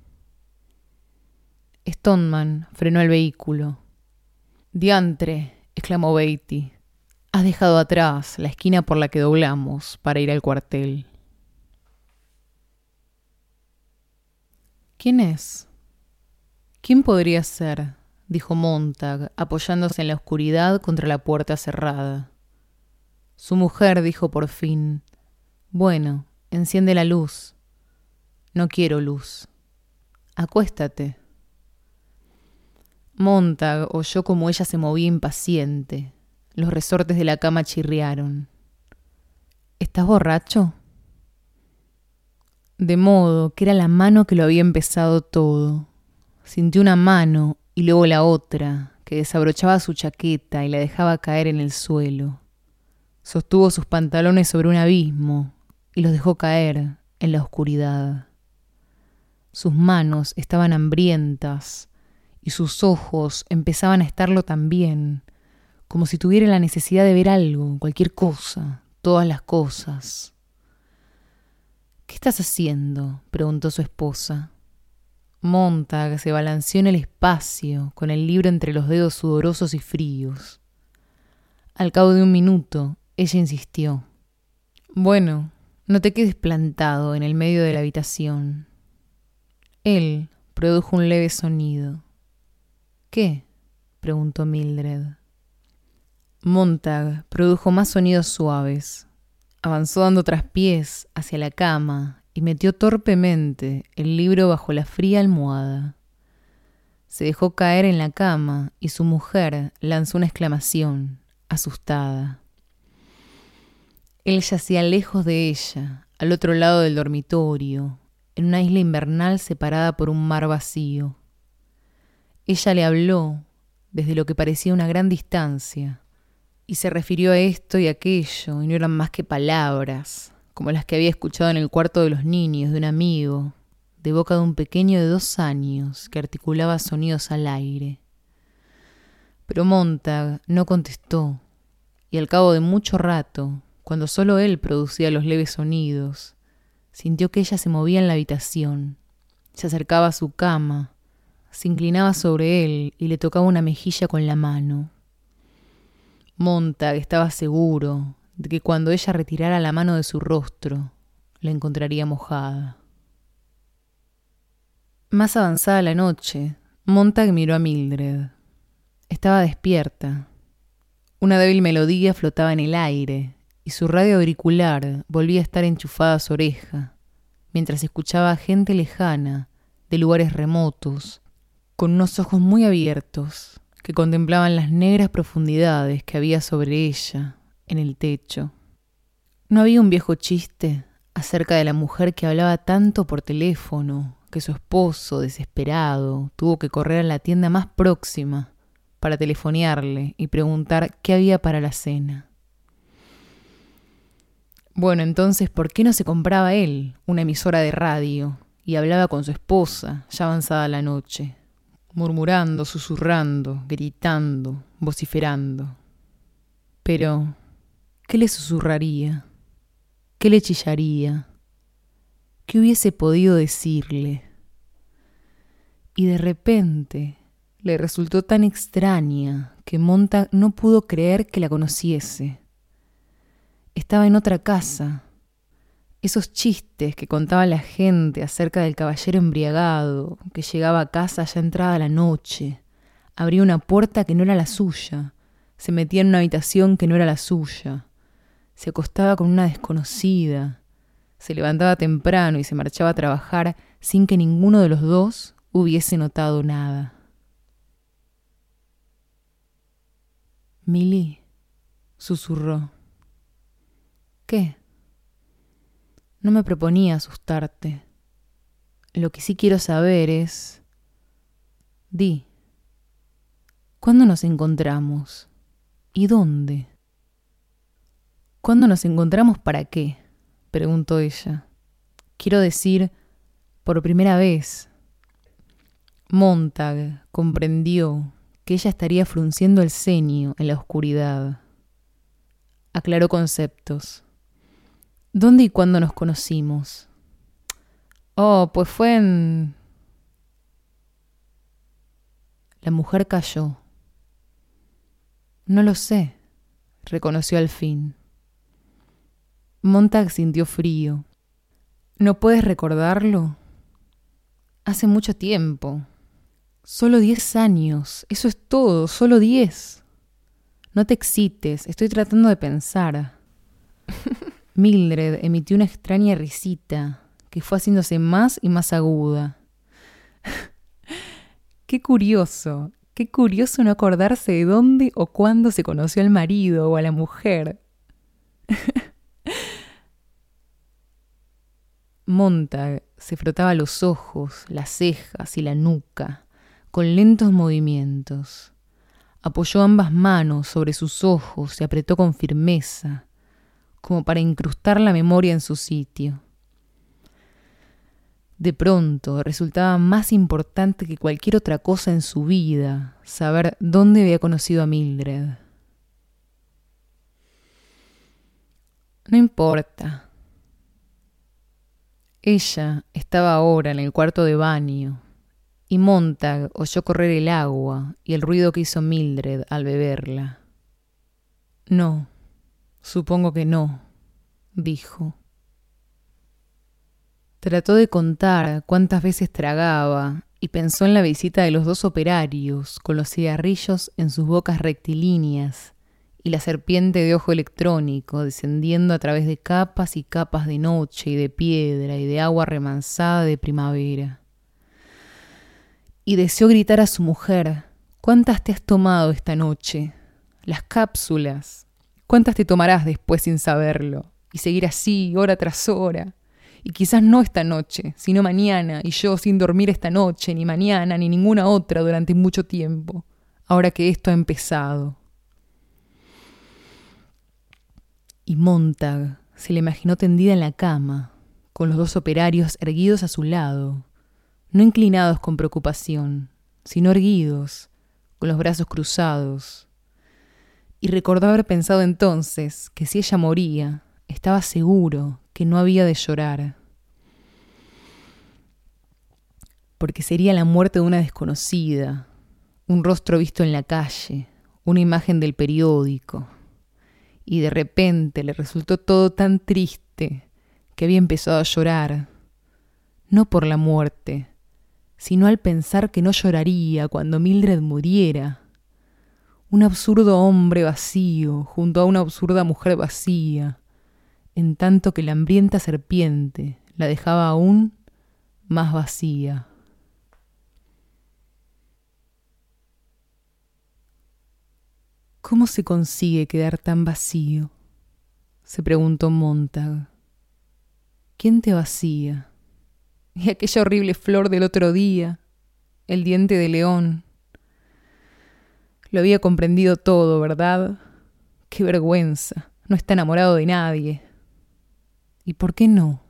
Stoneman frenó el vehículo. Diantre, exclamó Beatty. Has dejado atrás la esquina por la que doblamos para ir al cuartel. ¿Quién es? ¿Quién podría ser? dijo Montag, apoyándose en la oscuridad contra la puerta cerrada. Su mujer dijo por fin Bueno, enciende la luz. No quiero luz. Acuéstate. Montag oyó como ella se movía impaciente. Los resortes de la cama chirriaron. ¿Estás borracho? De modo que era la mano que lo había empezado todo. Sintió una mano y luego la otra, que desabrochaba su chaqueta y la dejaba caer en el suelo. Sostuvo sus pantalones sobre un abismo y los dejó caer en la oscuridad. Sus manos estaban hambrientas y sus ojos empezaban a estarlo también, como si tuviera la necesidad de ver algo, cualquier cosa, todas las cosas. ¿Qué estás haciendo? preguntó su esposa. Montag se balanceó en el espacio, con el libro entre los dedos sudorosos y fríos. Al cabo de un minuto, ella insistió. Bueno, no te quedes plantado en el medio de la habitación. Él produjo un leve sonido. ¿Qué? preguntó Mildred. Montag produjo más sonidos suaves. Avanzó dando traspiés hacia la cama y metió torpemente el libro bajo la fría almohada. Se dejó caer en la cama y su mujer lanzó una exclamación, asustada. Él yacía lejos de ella, al otro lado del dormitorio, en una isla invernal separada por un mar vacío. Ella le habló desde lo que parecía una gran distancia, y se refirió a esto y aquello, y no eran más que palabras, como las que había escuchado en el cuarto de los niños de un amigo, de boca de un pequeño de dos años que articulaba sonidos al aire. Pero Montag no contestó, y al cabo de mucho rato, cuando solo él producía los leves sonidos, sintió que ella se movía en la habitación, se acercaba a su cama, se inclinaba sobre él y le tocaba una mejilla con la mano. Montag estaba seguro de que cuando ella retirara la mano de su rostro, la encontraría mojada. Más avanzada la noche, Montag miró a Mildred. Estaba despierta. Una débil melodía flotaba en el aire y su radio auricular volvía a estar enchufada a su oreja, mientras escuchaba a gente lejana, de lugares remotos, con unos ojos muy abiertos que contemplaban las negras profundidades que había sobre ella en el techo. ¿No había un viejo chiste acerca de la mujer que hablaba tanto por teléfono que su esposo, desesperado, tuvo que correr a la tienda más próxima para telefonearle y preguntar qué había para la cena? Bueno, entonces, ¿por qué no se compraba él una emisora de radio y hablaba con su esposa, ya avanzada la noche, murmurando, susurrando, gritando, vociferando. Pero, ¿qué le susurraría? ¿Qué le chillaría? ¿Qué hubiese podido decirle? Y de repente le resultó tan extraña que Monta no pudo creer que la conociese. Estaba en otra casa, Esos chistes que contaba la gente acerca del caballero embriagado, que llegaba a casa ya entrada la noche, abría una puerta que no era la suya, se metía en una habitación que no era la suya, se acostaba con una desconocida, se levantaba temprano y se marchaba a trabajar sin que ninguno de los dos hubiese notado nada. Milly susurró. ¿Qué? No me proponía asustarte. Lo que sí quiero saber es... Di, ¿cuándo nos encontramos? ¿Y dónde? ¿Cuándo nos encontramos para qué? preguntó ella. Quiero decir, por primera vez. Montag comprendió que ella estaría frunciendo el ceño en la oscuridad. Aclaró conceptos. ¿Dónde y cuándo nos conocimos? Oh, pues fue en... La mujer cayó. No lo sé, reconoció al fin. Montag sintió frío. ¿No puedes recordarlo? Hace mucho tiempo. Solo diez años. Eso es todo. Solo diez. No te excites. Estoy tratando de pensar. Mildred emitió una extraña risita que fue haciéndose más y más aguda. Qué curioso. Qué curioso no acordarse de dónde o cuándo se conoció al marido o a la mujer. Montag se frotaba los ojos, las cejas y la nuca con lentos movimientos. Apoyó ambas manos sobre sus ojos y apretó con firmeza, como para incrustar la memoria en su sitio. De pronto resultaba más importante que cualquier otra cosa en su vida saber dónde había conocido a Mildred. No importa. Ella estaba ahora en el cuarto de baño, y Montag oyó correr el agua y el ruido que hizo Mildred al beberla. No, supongo que no, dijo. Trató de contar cuántas veces tragaba y pensó en la visita de los dos operarios con los cigarrillos en sus bocas rectilíneas y la serpiente de ojo electrónico descendiendo a través de capas y capas de noche y de piedra y de agua remansada de primavera y deseó gritar a su mujer, ¿cuántas te has tomado esta noche? Las cápsulas. ¿Cuántas te tomarás después sin saberlo? Y seguir así, hora tras hora. Y quizás no esta noche, sino mañana, y yo sin dormir esta noche, ni mañana, ni ninguna otra durante mucho tiempo, ahora que esto ha empezado. Y Montag se le imaginó tendida en la cama, con los dos operarios erguidos a su lado, no inclinados con preocupación, sino erguidos, con los brazos cruzados. Y recordó haber pensado entonces que si ella moría, estaba seguro que no había de llorar, porque sería la muerte de una desconocida, un rostro visto en la calle, una imagen del periódico, y de repente le resultó todo tan triste que había empezado a llorar, no por la muerte, sino al pensar que no lloraría cuando Mildred muriera. Un absurdo hombre vacío junto a una absurda mujer vacía, en tanto que la hambrienta serpiente la dejaba aún más vacía. ¿Cómo se consigue quedar tan vacío? se preguntó Montag. ¿Quién te vacía? y aquella horrible flor del otro día, el diente de león. Lo había comprendido todo, ¿verdad? Qué vergüenza. No está enamorado de nadie. ¿Y por qué no?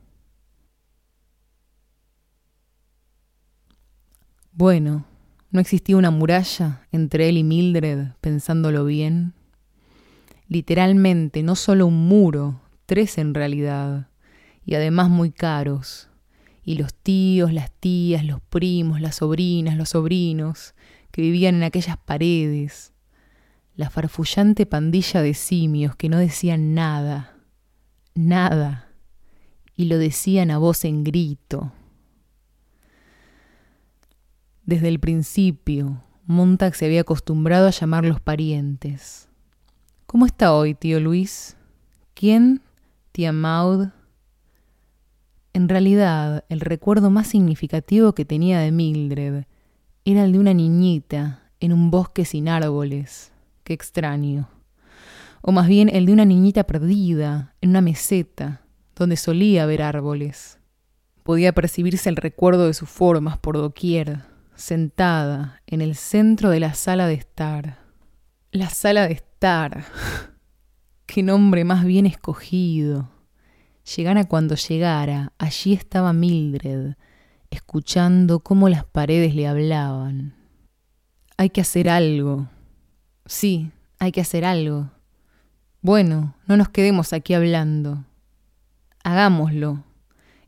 Bueno, ¿no existía una muralla entre él y Mildred, pensándolo bien? Literalmente, no solo un muro, tres en realidad, y además muy caros y los tíos, las tías, los primos, las sobrinas, los sobrinos, que vivían en aquellas paredes, la farfullante pandilla de simios que no decían nada, nada, y lo decían a voz en grito. Desde el principio, Montag se había acostumbrado a llamar los parientes. ¿Cómo está hoy, tío Luis? ¿Quién? Tía Maud. En realidad, el recuerdo más significativo que tenía de Mildred era el de una niñita en un bosque sin árboles. Qué extraño. O más bien el de una niñita perdida en una meseta donde solía haber árboles. Podía percibirse el recuerdo de sus formas por doquier, sentada en el centro de la sala de estar. La sala de estar. Qué nombre más bien escogido. Llegara cuando llegara, allí estaba Mildred, escuchando cómo las paredes le hablaban. Hay que hacer algo. Sí, hay que hacer algo. Bueno, no nos quedemos aquí hablando. Hagámoslo.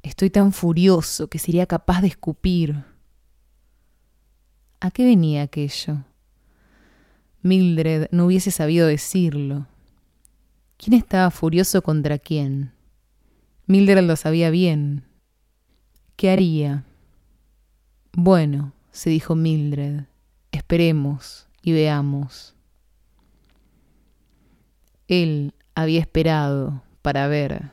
Estoy tan furioso que sería capaz de escupir. ¿A qué venía aquello? Mildred no hubiese sabido decirlo. ¿Quién estaba furioso contra quién? Mildred lo sabía bien. ¿Qué haría? Bueno, se dijo Mildred, esperemos y veamos. Él había esperado para ver.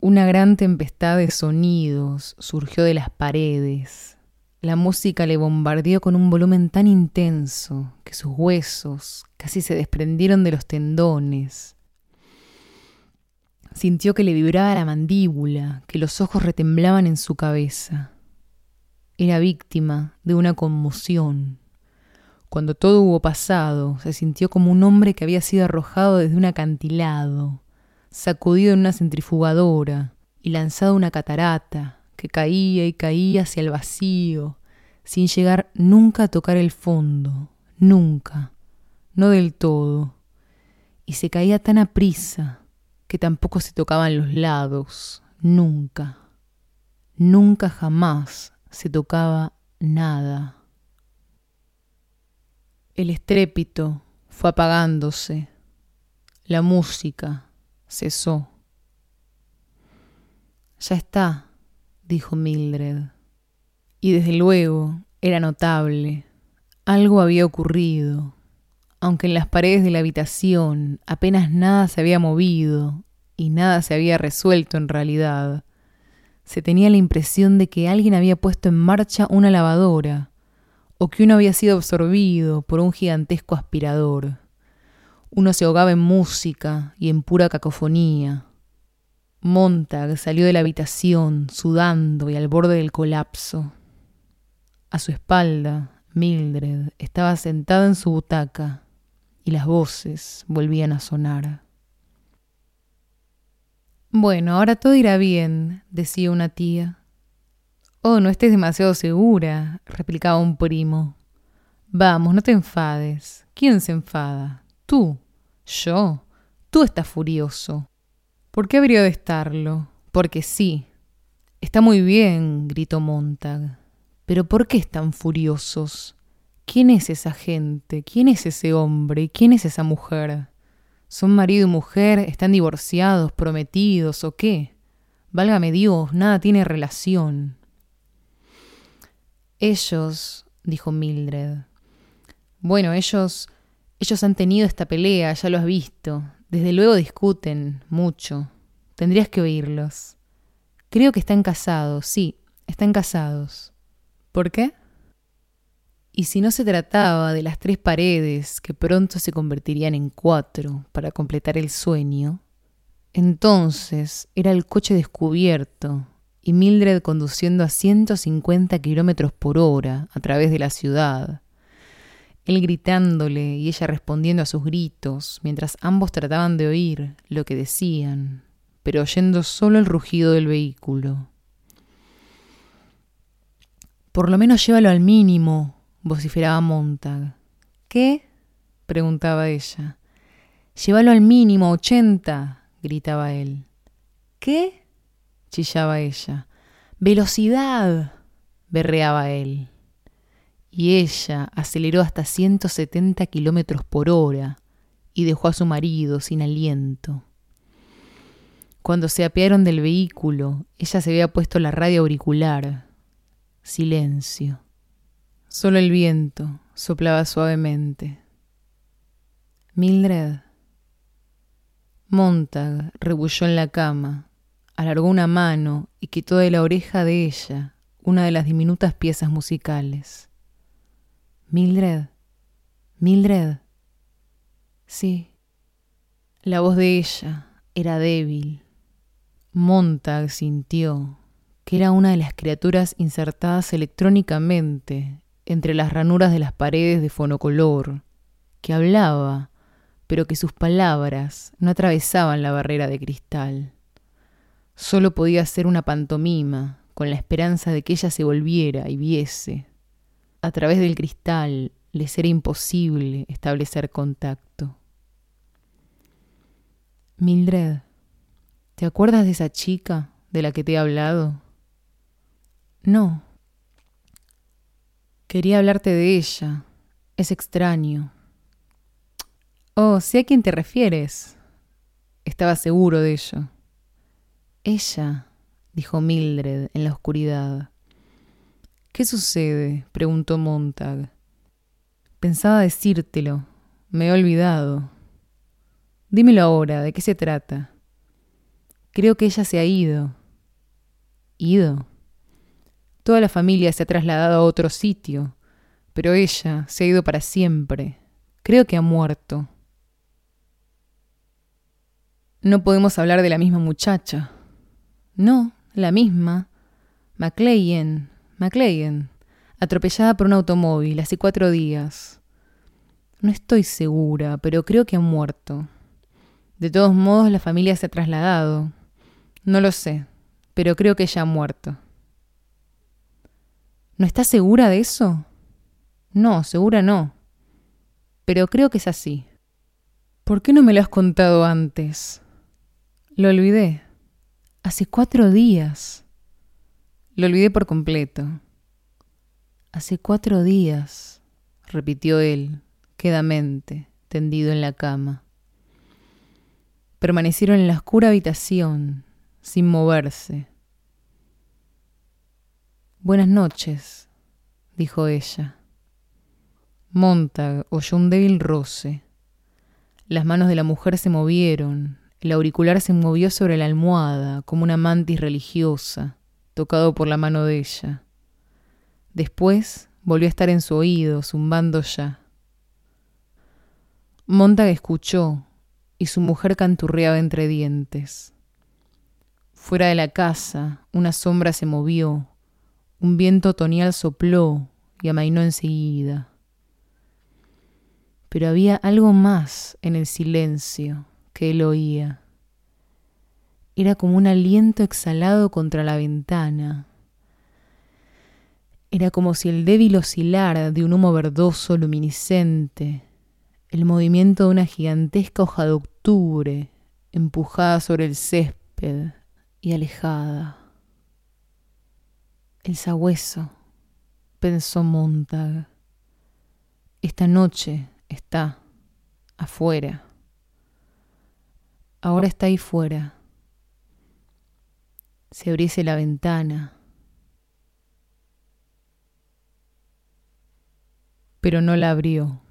Una gran tempestad de sonidos surgió de las paredes. La música le bombardeó con un volumen tan intenso que sus huesos casi se desprendieron de los tendones Sintió que le vibraba la mandíbula, que los ojos retemblaban en su cabeza. Era víctima de una conmoción. Cuando todo hubo pasado, se sintió como un hombre que había sido arrojado desde un acantilado, sacudido en una centrifugadora y lanzado a una catarata que caía y caía hacia el vacío, sin llegar nunca a tocar el fondo, nunca, no del todo, y se caía tan aprisa que tampoco se tocaban los lados, nunca, nunca jamás se tocaba nada. El estrépito fue apagándose, la música cesó. Ya está, dijo Mildred. Y desde luego era notable. Algo había ocurrido, aunque en las paredes de la habitación apenas nada se había movido y nada se había resuelto en realidad. Se tenía la impresión de que alguien había puesto en marcha una lavadora, o que uno había sido absorbido por un gigantesco aspirador. Uno se ahogaba en música y en pura cacofonía. Montag salió de la habitación, sudando y al borde del colapso. A su espalda, Mildred estaba sentada en su butaca, y las voces volvían a sonar. Bueno, ahora todo irá bien, decía una tía. Oh, no estés demasiado segura, replicaba un primo. Vamos, no te enfades. ¿Quién se enfada? Tú. Yo. Tú estás furioso. ¿Por qué habría de estarlo? Porque sí. Está muy bien, gritó Montag. Pero ¿por qué están furiosos? ¿Quién es esa gente? ¿Quién es ese hombre? ¿Quién es esa mujer? ¿Son marido y mujer? ¿Están divorciados, prometidos o qué? Válgame Dios, nada tiene relación. Ellos, dijo Mildred. Bueno, ellos ellos han tenido esta pelea, ya lo has visto. Desde luego discuten mucho. Tendrías que oírlos. Creo que están casados, sí, están casados. ¿Por qué? Y si no se trataba de las tres paredes que pronto se convertirían en cuatro para completar el sueño, entonces era el coche descubierto y Mildred conduciendo a 150 kilómetros por hora a través de la ciudad. Él gritándole y ella respondiendo a sus gritos, mientras ambos trataban de oír lo que decían, pero oyendo solo el rugido del vehículo. Por lo menos llévalo al mínimo, vociferaba Montag. ¿Qué? preguntaba ella. Llévalo al mínimo, ochenta, gritaba él. ¿Qué? chillaba ella. Velocidad, berreaba él. Y ella aceleró hasta ciento setenta kilómetros por hora y dejó a su marido sin aliento. Cuando se apearon del vehículo, ella se había puesto la radio auricular. Silencio. Solo el viento soplaba suavemente. Mildred. Montag rebulló en la cama, alargó una mano y quitó de la oreja de ella una de las diminutas piezas musicales. Mildred. Mildred. Sí. La voz de ella era débil. Montag sintió que era una de las criaturas insertadas electrónicamente entre las ranuras de las paredes de fonocolor, que hablaba, pero que sus palabras no atravesaban la barrera de cristal. Solo podía ser una pantomima, con la esperanza de que ella se volviera y viese. A través del cristal les era imposible establecer contacto. Mildred, ¿te acuerdas de esa chica de la que te he hablado? No. Quería hablarte de ella. Es extraño. Oh, sé a quién te refieres. Estaba seguro de ello. Ella, dijo Mildred en la oscuridad. ¿Qué sucede? preguntó Montag. Pensaba decírtelo. Me he olvidado. Dímelo ahora, ¿de qué se trata? Creo que ella se ha ido. ¿Ido? Toda la familia se ha trasladado a otro sitio, pero ella se ha ido para siempre. Creo que ha muerto. No podemos hablar de la misma muchacha. No, la misma. McLean, McLean, atropellada por un automóvil hace cuatro días. No estoy segura, pero creo que ha muerto. De todos modos, la familia se ha trasladado. No lo sé, pero creo que ella ha muerto. ¿No estás segura de eso? No, segura no. Pero creo que es así. ¿Por qué no me lo has contado antes? Lo olvidé. Hace cuatro días. Lo olvidé por completo. Hace cuatro días, repitió él, quedamente, tendido en la cama. Permanecieron en la oscura habitación, sin moverse, Buenas noches, dijo ella. Montag oyó un débil roce. Las manos de la mujer se movieron, el auricular se movió sobre la almohada como una mantis religiosa, tocado por la mano de ella. Después volvió a estar en su oído, zumbando ya. Montag escuchó y su mujer canturreaba entre dientes. Fuera de la casa, una sombra se movió, un viento otoñal sopló y amainó enseguida. Pero había algo más en el silencio que él oía. Era como un aliento exhalado contra la ventana. Era como si el débil oscilar de un humo verdoso luminiscente, el movimiento de una gigantesca hoja de octubre empujada sobre el césped y alejada. El sabueso, pensó Montag. Esta noche está afuera. Ahora está ahí fuera. Se abriese la ventana. Pero no la abrió.